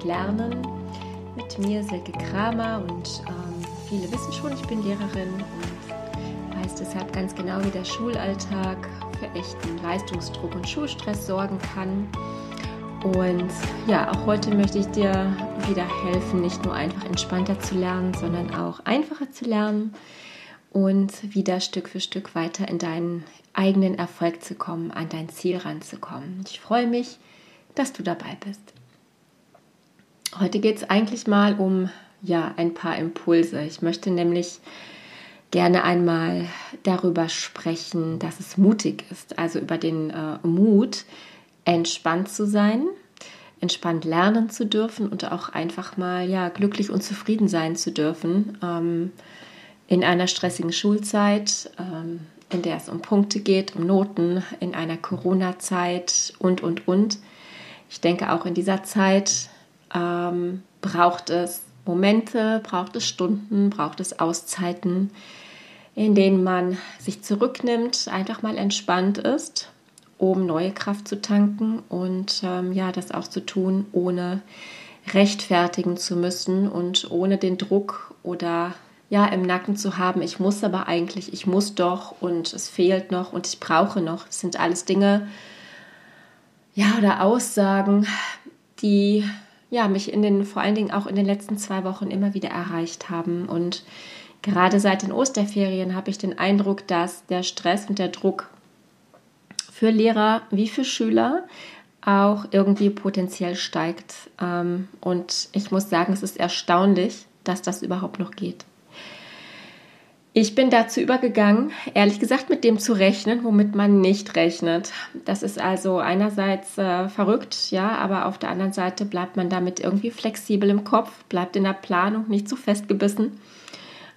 und Lernen mit mir, Silke Kramer. Und ähm, viele wissen schon, ich bin Lehrerin und weiß deshalb ganz genau, wie der Schulalltag für echten Leistungsdruck und Schulstress sorgen kann. Und ja, auch heute möchte ich dir wieder helfen, nicht nur einfach entspannter zu lernen, sondern auch einfacher zu lernen und wieder Stück für Stück weiter in deinen eigenen Erfolg zu kommen, an dein Ziel ranzukommen. Ich freue mich, dass du dabei bist. Heute geht es eigentlich mal um ja, ein paar Impulse. Ich möchte nämlich gerne einmal darüber sprechen, dass es mutig ist, also über den äh, Mut, entspannt zu sein, entspannt lernen zu dürfen und auch einfach mal ja glücklich und zufrieden sein zu dürfen ähm, in einer stressigen Schulzeit, ähm, in der es um Punkte geht, um Noten, in einer Corona-Zeit und und und. Ich denke auch in dieser Zeit ähm, braucht es Momente, braucht es Stunden, braucht es Auszeiten, in denen man sich zurücknimmt, einfach mal entspannt ist, um neue Kraft zu tanken und ähm, ja, das auch zu tun, ohne rechtfertigen zu müssen und ohne den Druck oder ja im Nacken zu haben, ich muss aber eigentlich, ich muss doch und es fehlt noch und ich brauche noch. Das sind alles Dinge, ja, oder Aussagen, die ja, mich in den, vor allen Dingen auch in den letzten zwei Wochen immer wieder erreicht haben. Und gerade seit den Osterferien habe ich den Eindruck, dass der Stress und der Druck für Lehrer wie für Schüler auch irgendwie potenziell steigt. Ähm, und ich muss sagen, es ist erstaunlich, dass das überhaupt noch geht. Ich bin dazu übergegangen, ehrlich gesagt, mit dem zu rechnen, womit man nicht rechnet. Das ist also einerseits äh, verrückt, ja, aber auf der anderen Seite bleibt man damit irgendwie flexibel im Kopf, bleibt in der Planung nicht so festgebissen,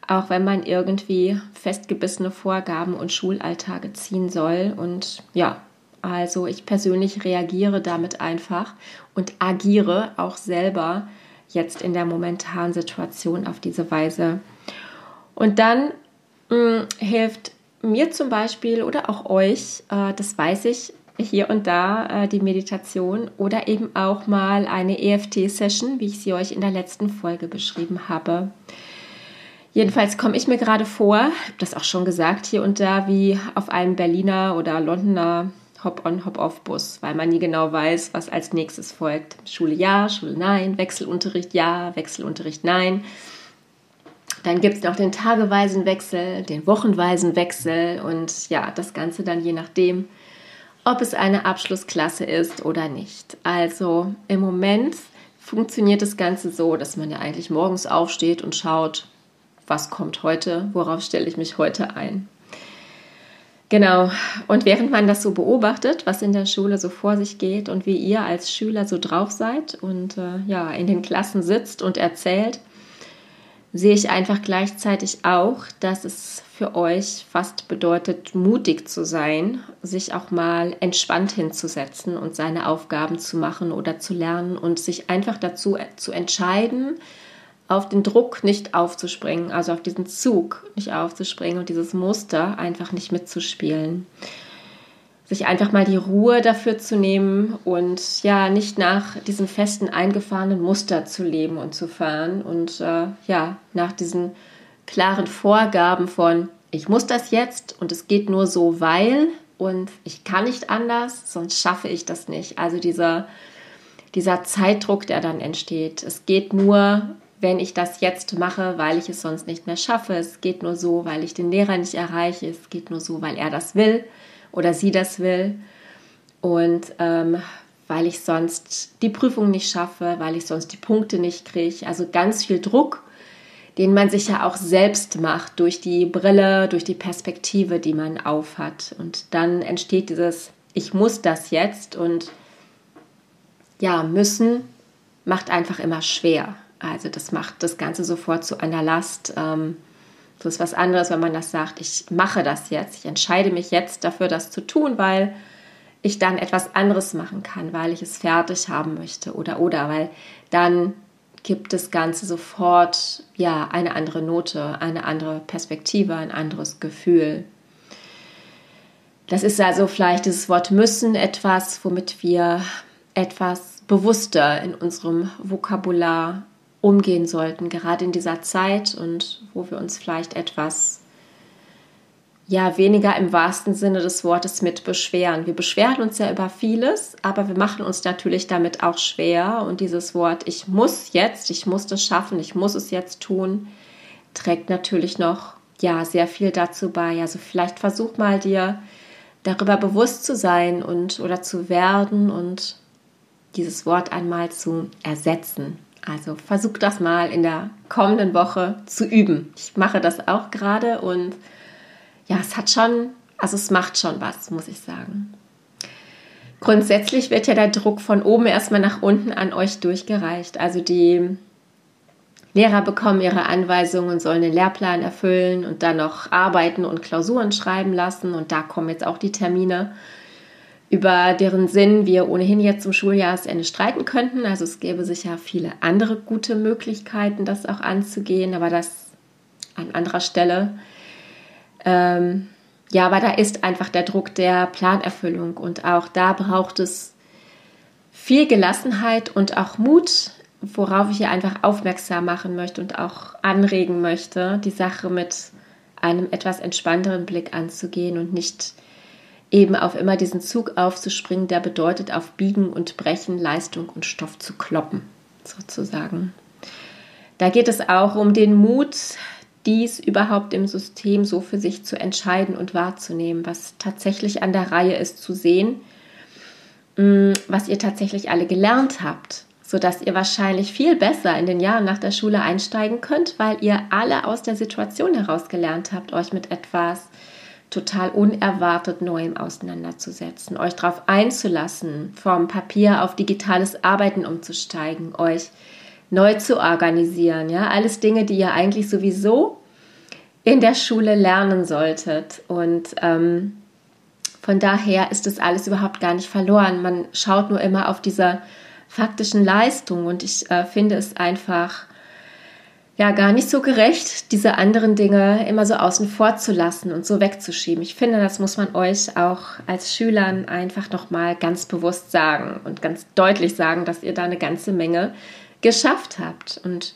auch wenn man irgendwie festgebissene Vorgaben und Schulalltage ziehen soll. Und ja, also ich persönlich reagiere damit einfach und agiere auch selber jetzt in der momentanen Situation auf diese Weise. Und dann mh, hilft mir zum Beispiel oder auch euch, äh, das weiß ich, hier und da äh, die Meditation oder eben auch mal eine EFT-Session, wie ich sie euch in der letzten Folge beschrieben habe. Jedenfalls komme ich mir gerade vor, habe das auch schon gesagt, hier und da wie auf einem Berliner oder Londoner Hop-on, Hop-off-Bus, weil man nie genau weiß, was als nächstes folgt. Schule ja, Schule nein, Wechselunterricht ja, Wechselunterricht nein. Dann gibt es noch den tageweisen Wechsel, den wochenweisen Wechsel und ja, das Ganze dann je nachdem, ob es eine Abschlussklasse ist oder nicht. Also im Moment funktioniert das Ganze so, dass man ja eigentlich morgens aufsteht und schaut, was kommt heute, worauf stelle ich mich heute ein. Genau, und während man das so beobachtet, was in der Schule so vor sich geht und wie ihr als Schüler so drauf seid und äh, ja, in den Klassen sitzt und erzählt, sehe ich einfach gleichzeitig auch, dass es für euch fast bedeutet, mutig zu sein, sich auch mal entspannt hinzusetzen und seine Aufgaben zu machen oder zu lernen und sich einfach dazu zu entscheiden, auf den Druck nicht aufzuspringen, also auf diesen Zug nicht aufzuspringen und dieses Muster einfach nicht mitzuspielen sich einfach mal die Ruhe dafür zu nehmen und ja, nicht nach diesem festen, eingefahrenen Muster zu leben und zu fahren und äh, ja, nach diesen klaren Vorgaben von, ich muss das jetzt und es geht nur so, weil und ich kann nicht anders, sonst schaffe ich das nicht. Also dieser, dieser Zeitdruck, der dann entsteht. Es geht nur, wenn ich das jetzt mache, weil ich es sonst nicht mehr schaffe. Es geht nur so, weil ich den Lehrer nicht erreiche. Es geht nur so, weil er das will oder sie das will. Und ähm, weil ich sonst die Prüfung nicht schaffe, weil ich sonst die Punkte nicht kriege. Also ganz viel Druck, den man sich ja auch selbst macht durch die Brille, durch die Perspektive, die man aufhat. Und dann entsteht dieses, ich muss das jetzt und ja, müssen macht einfach immer schwer. Also das macht das Ganze sofort zu einer Last. Ähm, das ist was anderes, wenn man das sagt, ich mache das jetzt, ich entscheide mich jetzt dafür, das zu tun, weil ich dann etwas anderes machen kann, weil ich es fertig haben möchte oder oder, weil dann gibt das Ganze sofort ja eine andere Note, eine andere Perspektive, ein anderes Gefühl. Das ist also vielleicht dieses Wort müssen etwas, womit wir etwas bewusster in unserem Vokabular umgehen sollten, gerade in dieser Zeit und wo wir uns vielleicht etwas ja weniger im wahrsten Sinne des Wortes mit beschweren. Wir beschweren uns ja über vieles, aber wir machen uns natürlich damit auch schwer und dieses Wort ich muss jetzt, ich muss das schaffen, ich muss es jetzt tun, trägt natürlich noch ja sehr viel dazu bei. Also vielleicht versuch mal dir darüber bewusst zu sein und oder zu werden und dieses Wort einmal zu ersetzen. Also versuch das mal in der kommenden Woche zu üben. Ich mache das auch gerade und ja, es hat schon, also es macht schon was, muss ich sagen. Grundsätzlich wird ja der Druck von oben erstmal nach unten an euch durchgereicht. Also die Lehrer bekommen ihre Anweisungen und sollen den Lehrplan erfüllen und dann noch arbeiten und Klausuren schreiben lassen. Und da kommen jetzt auch die Termine über deren Sinn wir ohnehin jetzt zum Schuljahresende streiten könnten. Also es gäbe sicher viele andere gute Möglichkeiten, das auch anzugehen, aber das an anderer Stelle. Ähm, ja, aber da ist einfach der Druck der Planerfüllung und auch da braucht es viel Gelassenheit und auch Mut, worauf ich hier einfach aufmerksam machen möchte und auch anregen möchte, die Sache mit einem etwas entspannteren Blick anzugehen und nicht eben auf immer diesen Zug aufzuspringen, der bedeutet, auf Biegen und Brechen, Leistung und Stoff zu kloppen, sozusagen. Da geht es auch um den Mut, dies überhaupt im System so für sich zu entscheiden und wahrzunehmen, was tatsächlich an der Reihe ist zu sehen, mm, was ihr tatsächlich alle gelernt habt, sodass ihr wahrscheinlich viel besser in den Jahren nach der Schule einsteigen könnt, weil ihr alle aus der Situation heraus gelernt habt, euch mit etwas total unerwartet Neuem auseinanderzusetzen, euch darauf einzulassen, vom Papier auf digitales Arbeiten umzusteigen, euch neu zu organisieren. Ja, alles Dinge, die ihr eigentlich sowieso in der Schule lernen solltet. Und ähm, von daher ist das alles überhaupt gar nicht verloren. Man schaut nur immer auf diese faktischen Leistungen und ich äh, finde es einfach ja gar nicht so gerecht, diese anderen Dinge immer so außen vor zu lassen und so wegzuschieben. Ich finde, das muss man euch auch als Schülern einfach nochmal ganz bewusst sagen und ganz deutlich sagen, dass ihr da eine ganze Menge geschafft habt. Und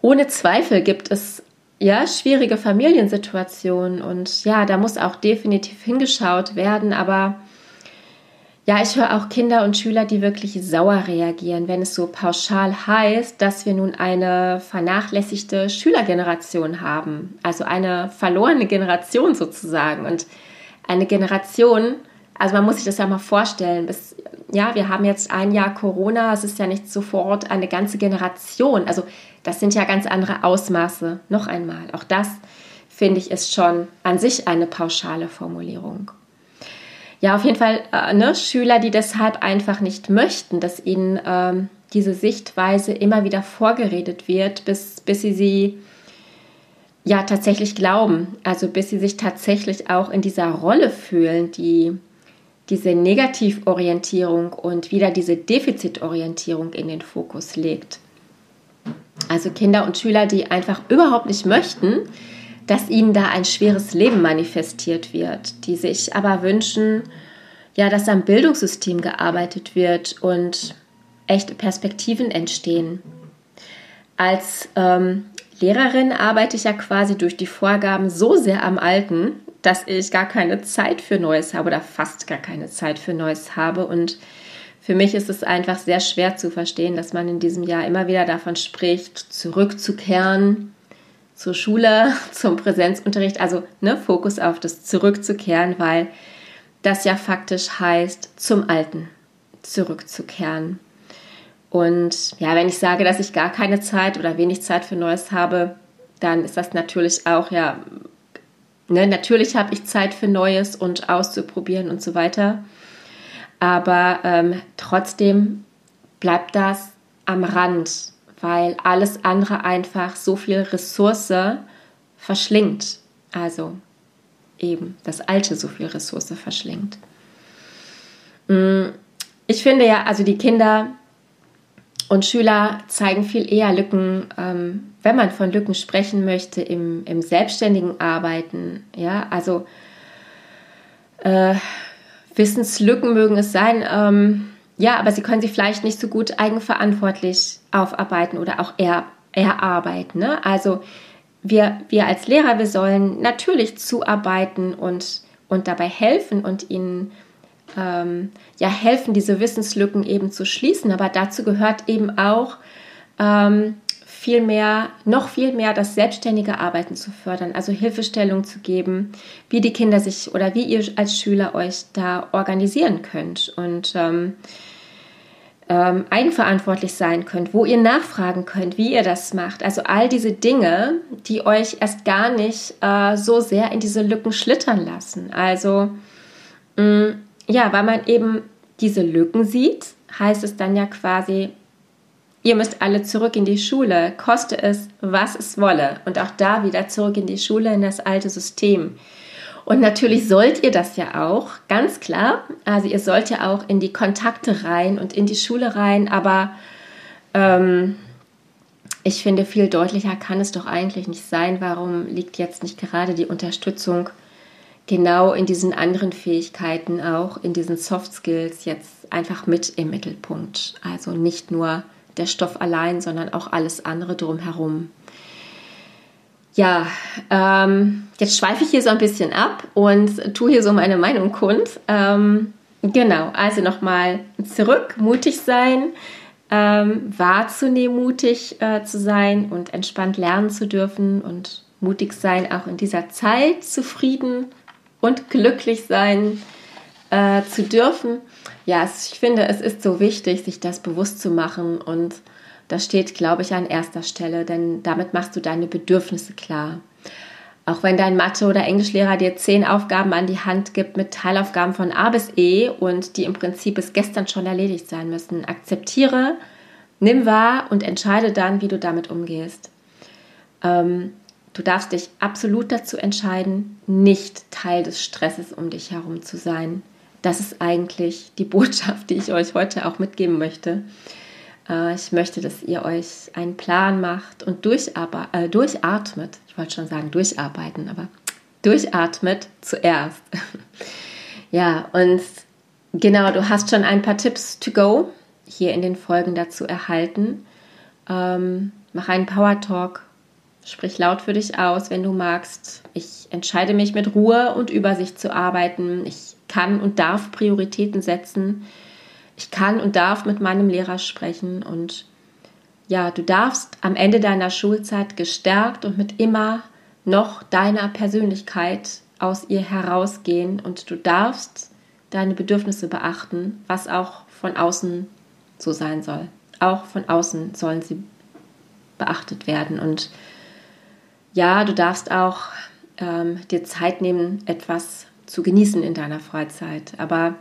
ohne Zweifel gibt es ja schwierige Familiensituationen und ja, da muss auch definitiv hingeschaut werden, aber ja, ich höre auch Kinder und Schüler, die wirklich sauer reagieren, wenn es so pauschal heißt, dass wir nun eine vernachlässigte Schülergeneration haben. Also eine verlorene Generation sozusagen. Und eine Generation, also man muss sich das ja mal vorstellen, bis, ja, wir haben jetzt ein Jahr Corona, es ist ja nicht sofort eine ganze Generation. Also das sind ja ganz andere Ausmaße. Noch einmal, auch das finde ich ist schon an sich eine pauschale Formulierung ja, auf jeden Fall äh, ne, Schüler, die deshalb einfach nicht möchten, dass ihnen ähm, diese Sichtweise immer wieder vorgeredet wird, bis, bis sie sie ja tatsächlich glauben, also bis sie sich tatsächlich auch in dieser Rolle fühlen, die diese Negativorientierung und wieder diese Defizitorientierung in den Fokus legt. Also Kinder und Schüler, die einfach überhaupt nicht möchten, dass ihnen da ein schweres Leben manifestiert wird, die sich aber wünschen, ja, dass am Bildungssystem gearbeitet wird und echte Perspektiven entstehen. Als ähm, Lehrerin arbeite ich ja quasi durch die Vorgaben so sehr am Alten, dass ich gar keine Zeit für Neues habe oder fast gar keine Zeit für Neues habe. Und für mich ist es einfach sehr schwer zu verstehen, dass man in diesem Jahr immer wieder davon spricht, zurückzukehren zur Schule, zum Präsenzunterricht, also ne, Fokus auf das Zurückzukehren, weil das ja faktisch heißt, zum Alten zurückzukehren. Und ja, wenn ich sage, dass ich gar keine Zeit oder wenig Zeit für Neues habe, dann ist das natürlich auch, ja, ne, natürlich habe ich Zeit für Neues und auszuprobieren und so weiter. Aber ähm, trotzdem bleibt das am Rand weil alles andere einfach so viel Ressource verschlingt. Also eben das Alte so viel Ressource verschlingt. Mm, ich finde ja, also die Kinder und Schüler zeigen viel eher Lücken, ähm, wenn man von Lücken sprechen möchte, im, im selbstständigen Arbeiten. Ja, also äh, Wissenslücken mögen es sein, ähm, ja, aber sie können sie vielleicht nicht so gut eigenverantwortlich aufarbeiten oder auch er, erarbeiten. Ne? Also wir, wir als Lehrer, wir sollen natürlich zuarbeiten und, und dabei helfen und ihnen ähm, ja helfen, diese Wissenslücken eben zu schließen. Aber dazu gehört eben auch ähm, viel mehr, noch viel mehr das selbstständige Arbeiten zu fördern, also Hilfestellung zu geben, wie die Kinder sich oder wie ihr als Schüler euch da organisieren könnt und ähm, ähm, eigenverantwortlich sein könnt, wo ihr nachfragen könnt, wie ihr das macht. Also all diese Dinge, die euch erst gar nicht äh, so sehr in diese Lücken schlittern lassen. Also mh, mm, ja, weil man eben diese Lücken sieht, heißt es dann ja quasi, ihr müsst alle zurück in die Schule, koste es, was es wolle. Und auch da wieder zurück in die Schule, in das alte System. Und natürlich sollt ihr das ja auch, ganz klar. Also ihr sollt ja auch in die Kontakte rein und in die Schule rein, aber ähm, ich finde, viel deutlicher kann es doch eigentlich nicht sein. Warum liegt jetzt nicht gerade die Unterstützung genau in diesen anderen Fähigkeiten, auch in diesen Soft Skills jetzt einfach mit im Mittelpunkt? Also nicht nur der Stoff allein, sondern auch alles andere drumherum. Ja, ähm, jetzt schweife ich hier so ein bisschen ab und tue hier so meine Meinung kund. Ähm, genau, also nochmal zurück, mutig sein, ähm, wahrzunehmen, mutig äh, zu sein und entspannt lernen zu dürfen und mutig sein, auch in dieser Zeit zufrieden und glücklich sein äh, zu dürfen. Ja, ich finde, es ist so wichtig, sich das bewusst zu machen und das steht, glaube ich, an erster Stelle, denn damit machst du deine Bedürfnisse klar. Auch wenn dein Mathe- oder Englischlehrer dir zehn Aufgaben an die Hand gibt mit Teilaufgaben von A bis E und die im Prinzip bis gestern schon erledigt sein müssen, akzeptiere, nimm wahr und entscheide dann, wie du damit umgehst. Ähm, du darfst dich absolut dazu entscheiden, nicht Teil des Stresses um dich herum zu sein. Das ist eigentlich die Botschaft, die ich euch heute auch mitgeben möchte. Äh, ich möchte, dass ihr euch einen Plan macht und äh, durchatmet. Ich wollte schon sagen durcharbeiten, aber durchatmet zuerst. ja, und genau, du hast schon ein paar Tipps to go hier in den Folgen dazu erhalten. Ähm, mach einen Power Talk. Sprich laut für dich aus, wenn du magst. Ich entscheide mich mit Ruhe und Übersicht zu arbeiten. Ich kann und darf Prioritäten setzen ich kann und darf mit meinem Lehrer sprechen und ja, du darfst am Ende deiner Schulzeit gestärkt und mit immer noch deiner Persönlichkeit aus ihr herausgehen und du darfst deine Bedürfnisse beachten, was auch von außen so sein soll. Auch von außen sollen sie beachtet werden und ja, du darfst auch ähm, dir Zeit nehmen, etwas zu genießen in deiner Freizeit. Aber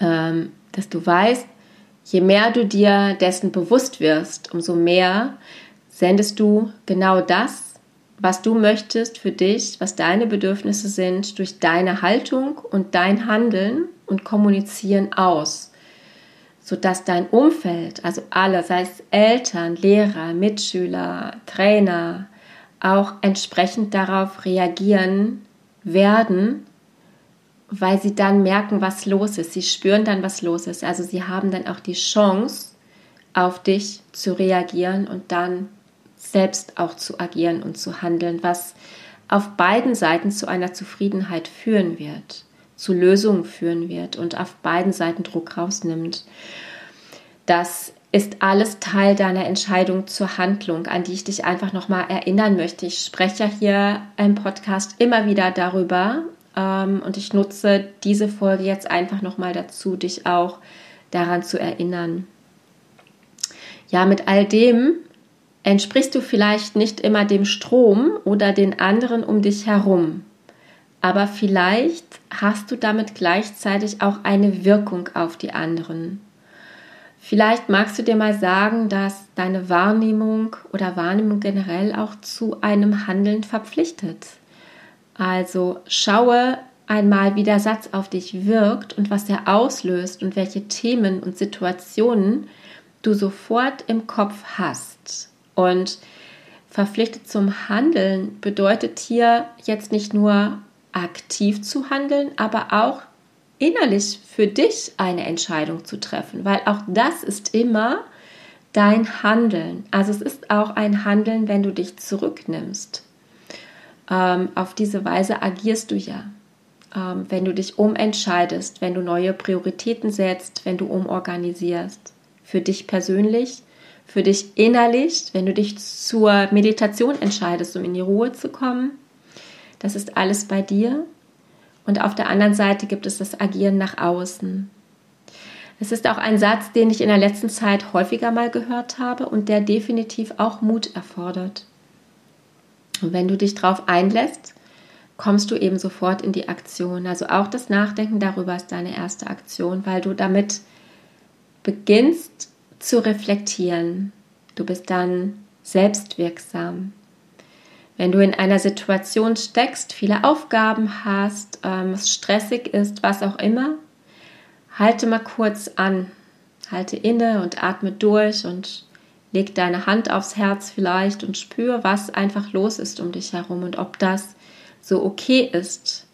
ähm, dass du weißt, je mehr du dir dessen bewusst wirst, umso mehr sendest du genau das, was du möchtest für dich, was deine Bedürfnisse sind, durch deine Haltung und dein Handeln und Kommunizieren aus, sodass dein Umfeld, also alle, sei es Eltern, Lehrer, Mitschüler, Trainer, auch entsprechend darauf reagieren werden weil sie dann merken, was los ist. Sie spüren dann, was los ist. Also sie haben dann auch die Chance, auf dich zu reagieren und dann selbst auch zu agieren und zu handeln, was auf beiden Seiten zu einer Zufriedenheit führen wird, zu Lösungen führen wird und auf beiden Seiten Druck rausnimmt. Das ist alles Teil deiner Entscheidung zur Handlung, an die ich dich einfach nochmal erinnern möchte. Ich spreche ja hier im Podcast immer wieder darüber, und ich nutze diese Folge jetzt einfach nochmal dazu, dich auch daran zu erinnern. Ja, mit all dem entsprichst du vielleicht nicht immer dem Strom oder den anderen um dich herum. Aber vielleicht hast du damit gleichzeitig auch eine Wirkung auf die anderen. Vielleicht magst du dir mal sagen, dass deine Wahrnehmung oder Wahrnehmung generell auch zu einem Handeln verpflichtet. Also schaue einmal, wie der Satz auf dich wirkt und was er auslöst und welche Themen und Situationen du sofort im Kopf hast. Und verpflichtet zum Handeln bedeutet hier jetzt nicht nur aktiv zu handeln, aber auch innerlich für dich eine Entscheidung zu treffen, weil auch das ist immer dein Handeln. Also es ist auch ein Handeln, wenn du dich zurücknimmst. Ähm, auf diese Weise agierst du ja. Ähm, wenn du dich umentscheidest, wenn du neue Prioritäten setzt, wenn du umorganisierst. Für dich persönlich, für dich innerlich, wenn du dich zur Meditation entscheidest, um in die Ruhe zu kommen. Das ist alles bei dir. Und auf der anderen Seite gibt es das Agieren nach außen. Es ist auch ein Satz, den ich in der letzten Zeit häufiger mal gehört habe und der definitiv auch Mut erfordert. Und wenn du dich darauf einlässt, kommst du eben sofort in die Aktion. Also auch das Nachdenken darüber ist deine erste Aktion, weil du damit beginnst zu reflektieren. Du bist dann selbstwirksam. Wenn du in einer Situation steckst, viele Aufgaben hast, ähm, es stressig ist, was auch immer, halte mal kurz an, halte inne und atme durch und leg deine Hand aufs Herz vielleicht und spür, was einfach los ist um dich herum und ob das so okay ist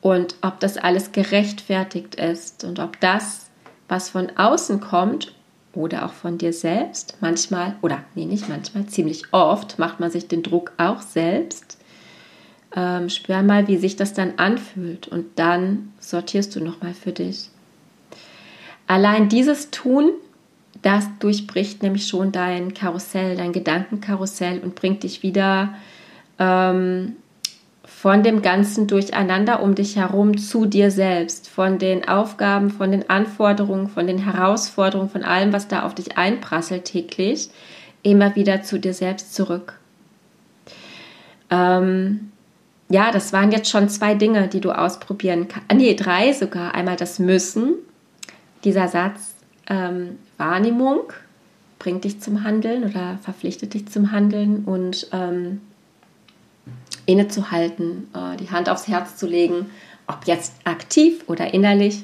und ob das alles gerechtfertigt ist und ob das, was von außen kommt oder auch von dir selbst, manchmal, oder nee, nicht manchmal, ziemlich oft macht man sich den Druck auch selbst. Ähm, spür mal, wie sich das dann anfühlt und dann sortierst du nochmal für dich. Allein dieses Tun, das durchbricht nämlich schon dein Karussell, dein Gedankenkarussell und bringt dich wieder ähm, von dem ganzen Durcheinander um dich herum zu dir selbst, von den Aufgaben, von den Anforderungen, von den Herausforderungen, von allem, was da auf dich einprasselt täglich, immer wieder zu dir selbst zurück. Ähm, ja, das waren jetzt schon zwei Dinge, die du ausprobieren kannst. Nee, drei sogar. Einmal das Müssen, dieser Satz ähm, Wahrnehmung bringt dich zum Handeln oder verpflichtet dich zum Handeln und ähm, innezuhalten, äh, die Hand aufs Herz zu legen, ob jetzt aktiv oder innerlich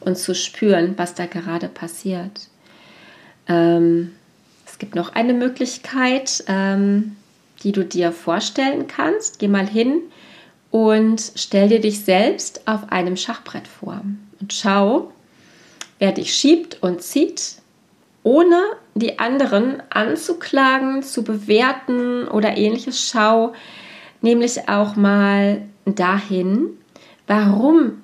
und zu spüren, was da gerade passiert. Ähm, es gibt noch eine Möglichkeit, ähm, die du dir vorstellen kannst. Geh mal hin und stell dir dich selbst auf einem Schachbrett vor und schau, wer dich schiebt und zieht, ohne die anderen anzuklagen, zu bewerten oder ähnliches. Schau nämlich auch mal dahin, warum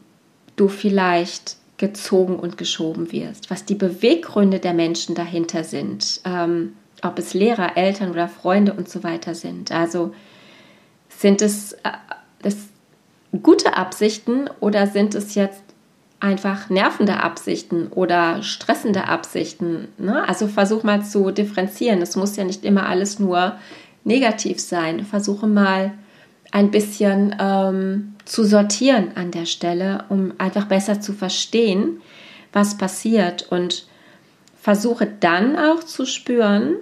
du vielleicht gezogen und geschoben wirst, was die Beweggründe der Menschen dahinter sind, ähm, ob es Lehrer, Eltern oder Freunde und so weiter sind. Also sind es äh, das gute Absichten oder sind es jetzt einfach nervende Absichten oder stressende Absichten. Ne? Also versuch mal zu differenzieren. Es muss ja nicht immer alles nur negativ sein. Versuche mal ein bisschen ähm, zu sortieren an der Stelle, um einfach besser zu verstehen, was passiert und versuche dann auch zu spüren,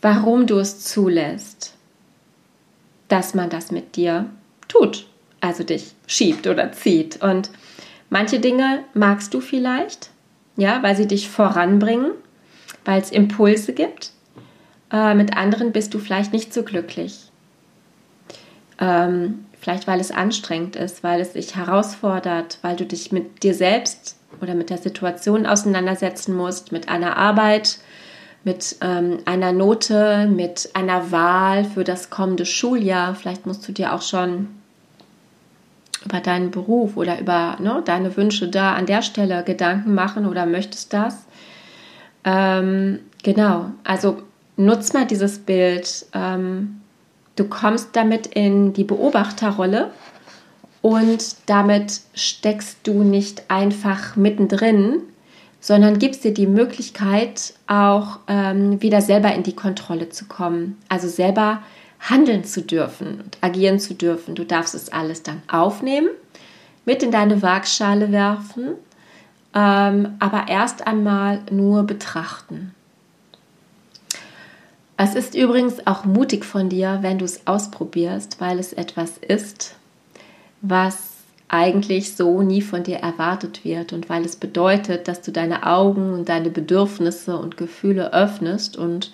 warum du es zulässt, dass man das mit dir tut, also dich schiebt oder zieht und Manche Dinge magst du vielleicht, ja, weil sie dich voranbringen, weil es Impulse gibt. Äh, mit anderen bist du vielleicht nicht so glücklich. Ähm, vielleicht weil es anstrengend ist, weil es dich herausfordert, weil du dich mit dir selbst oder mit der Situation auseinandersetzen musst, mit einer Arbeit, mit ähm, einer Note, mit einer Wahl für das kommende Schuljahr. Vielleicht musst du dir auch schon über deinen Beruf oder über ne, deine Wünsche da an der Stelle Gedanken machen oder möchtest das. Ähm, genau, also nutz mal dieses Bild. Ähm, du kommst damit in die Beobachterrolle und damit steckst du nicht einfach mittendrin, sondern gibst dir die Möglichkeit, auch ähm, wieder selber in die Kontrolle zu kommen. Also selber handeln zu dürfen und agieren zu dürfen. Du darfst es alles dann aufnehmen, mit in deine Waagschale werfen, ähm, aber erst einmal nur betrachten. Es ist übrigens auch mutig von dir, wenn du es ausprobierst, weil es etwas ist, was eigentlich so nie von dir erwartet wird und weil es bedeutet, dass du deine Augen und deine Bedürfnisse und Gefühle öffnest und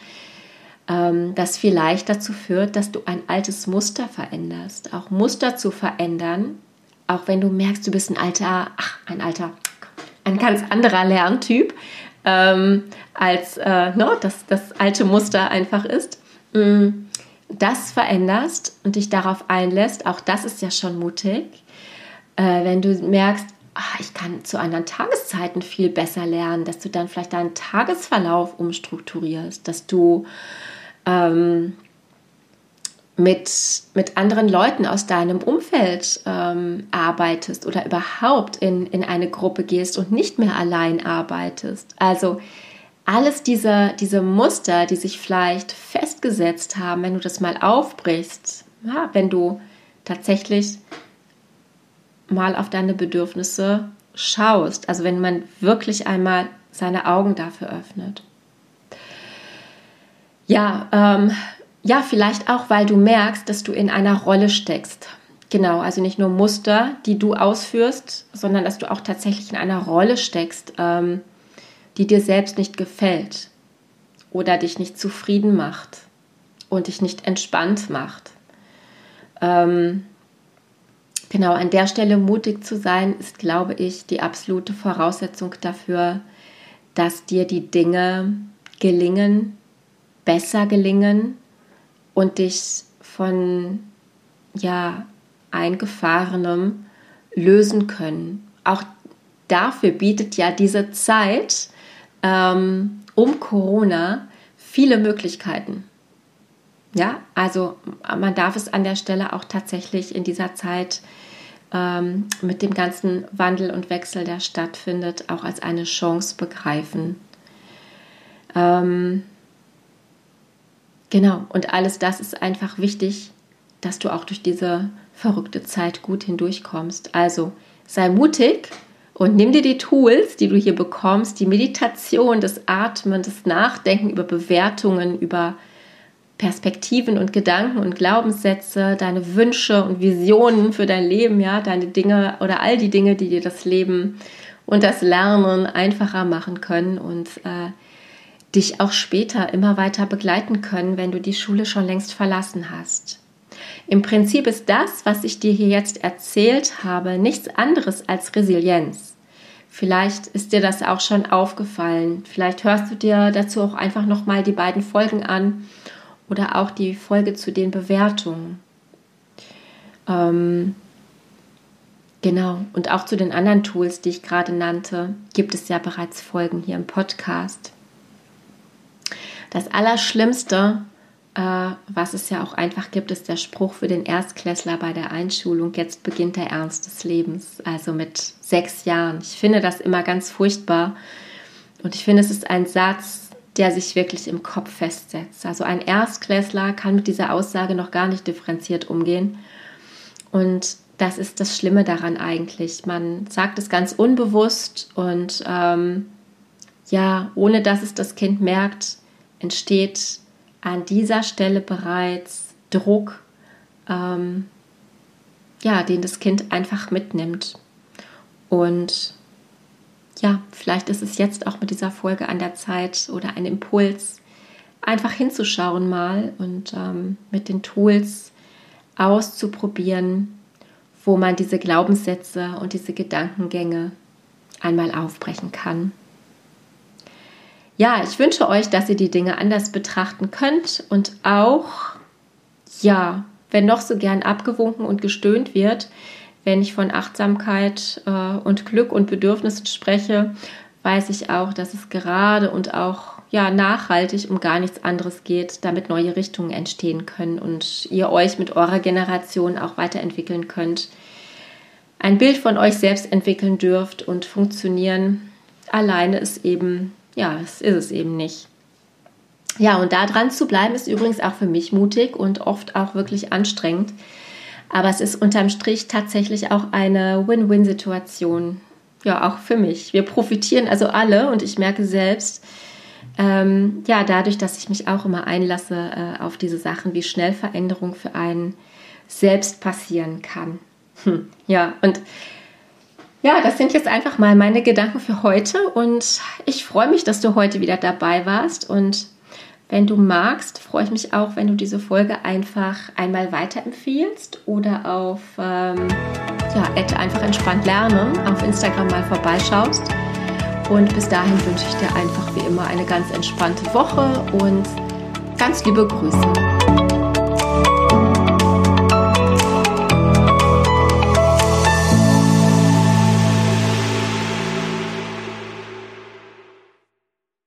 ähm, das vielleicht dazu führt, dass du ein altes Muster veränderst. Auch Muster zu verändern auch wenn du merkst, du bist ein alter, ach, ein alter, ein ganz anderer Lerntyp, ähm, als äh, no, ne, das, das alte Muster einfach ist, mm, das veränderst und dich darauf einlässt, auch das ist ja schon mutig, äh, wenn du merkst, ach, ich kann zu anderen Tageszeiten viel besser lernen, dass du dann vielleicht deinen Tagesverlauf umstrukturierst, dass du ähm, mit, mit anderen Leuten aus deinem Umfeld ähm, arbeitest oder überhaupt in, in eine Gruppe gehst und nicht mehr allein arbeitest. Also alles diese, diese Muster, die sich vielleicht festgesetzt haben, wenn du das mal aufbrichst, ja, wenn du tatsächlich mal auf deine Bedürfnisse schaust, also wenn man wirklich einmal seine Augen dafür öffnet. Ja, ähm, ja, vielleicht auch, weil du merkst, dass du in einer Rolle steckst. Genau, also nicht nur Muster, die du ausführst, sondern dass du auch tatsächlich in einer Rolle steckst, ähm, die dir selbst nicht gefällt oder dich nicht zufrieden macht und dich nicht entspannt macht. Ähm, genau, an der Stelle mutig zu sein, ist, glaube ich, die absolute Voraussetzung dafür, dass dir die Dinge gelingen, besser gelingen und dich von ja eingefahrenem lösen können. Auch dafür bietet ja diese Zeit ähm, um Corona viele Möglichkeiten. Ja, also man darf es an der Stelle auch tatsächlich in dieser Zeit ähm, mit dem ganzen Wandel und Wechsel, der stattfindet, auch als eine Chance begreifen. Ähm, Genau, und alles das ist einfach wichtig, dass du auch durch diese verrückte Zeit gut hindurchkommst. Also sei mutig und nimm dir die Tools, die du hier bekommst, die Meditation, das Atmen, das Nachdenken über Bewertungen, über Perspektiven und Gedanken und Glaubenssätze, deine Wünsche und Visionen für dein Leben, ja, deine Dinge oder all die Dinge, die dir das Leben und das Lernen einfacher machen können und äh, dich auch später immer weiter begleiten können, wenn du die Schule schon längst verlassen hast. Im Prinzip ist das, was ich dir hier jetzt erzählt habe, nichts anderes als Resilienz. Vielleicht ist dir das auch schon aufgefallen. Vielleicht hörst du dir dazu auch einfach nochmal die beiden Folgen an oder auch die Folge zu den Bewertungen. Ähm, genau, und auch zu den anderen Tools, die ich gerade nannte, gibt es ja bereits Folgen hier im Podcast. Das Allerschlimmste, äh, was es ja auch einfach gibt, ist der Spruch für den Erstklässler bei der Einschulung, jetzt beginnt der Ernst des Lebens, also mit sechs Jahren. Ich finde das immer ganz furchtbar und ich finde, es ist ein Satz, der sich wirklich im Kopf festsetzt. Also ein Erstklässler kann mit dieser Aussage noch gar nicht differenziert umgehen und das ist das Schlimme daran eigentlich. Man sagt es ganz unbewusst und ähm, ja, ohne dass es das Kind merkt, entsteht an dieser Stelle bereits Druck, ähm, ja, den das Kind einfach mitnimmt. Und ja, vielleicht ist es jetzt auch mit dieser Folge an der Zeit oder ein Impuls, einfach hinzuschauen mal und ähm, mit den Tools auszuprobieren, wo man diese Glaubenssätze und diese Gedankengänge einmal aufbrechen kann ja, ich wünsche euch, dass ihr die Dinge anders betrachten könnt und auch, ja, wenn noch so gern abgewunken und gestöhnt wird, wenn ich von Achtsamkeit äh, und Glück und Bedürfnissen spreche, weiß ich auch, dass es gerade und auch ja, nachhaltig um gar nichts anderes geht, damit neue Richtungen entstehen können und ihr euch mit eurer Generation auch weiterentwickeln könnt. Ein Bild von euch selbst entwickeln dürft und funktionieren alleine ist eben ja, das ist es eben nicht. Ja, und da dran zu bleiben ist übrigens auch für mich mutig und oft auch wirklich anstrengend. Aber es ist unterm Strich tatsächlich auch eine Win-Win-Situation. Ja, auch für mich. Wir profitieren also alle und ich merke selbst, ähm, ja, dadurch, dass ich mich auch immer einlasse äh, auf diese Sachen, wie schnell Veränderung für einen selbst passieren kann. Hm, ja, und ja, das sind jetzt einfach mal meine Gedanken für heute und ich freue mich, dass du heute wieder dabei warst und wenn du magst, freue ich mich auch, wenn du diese Folge einfach einmal weiterempfiehlst oder auf ähm, ja, einfach entspannt lernen auf Instagram mal vorbeischaust. Und bis dahin wünsche ich dir einfach wie immer eine ganz entspannte Woche und ganz liebe Grüße.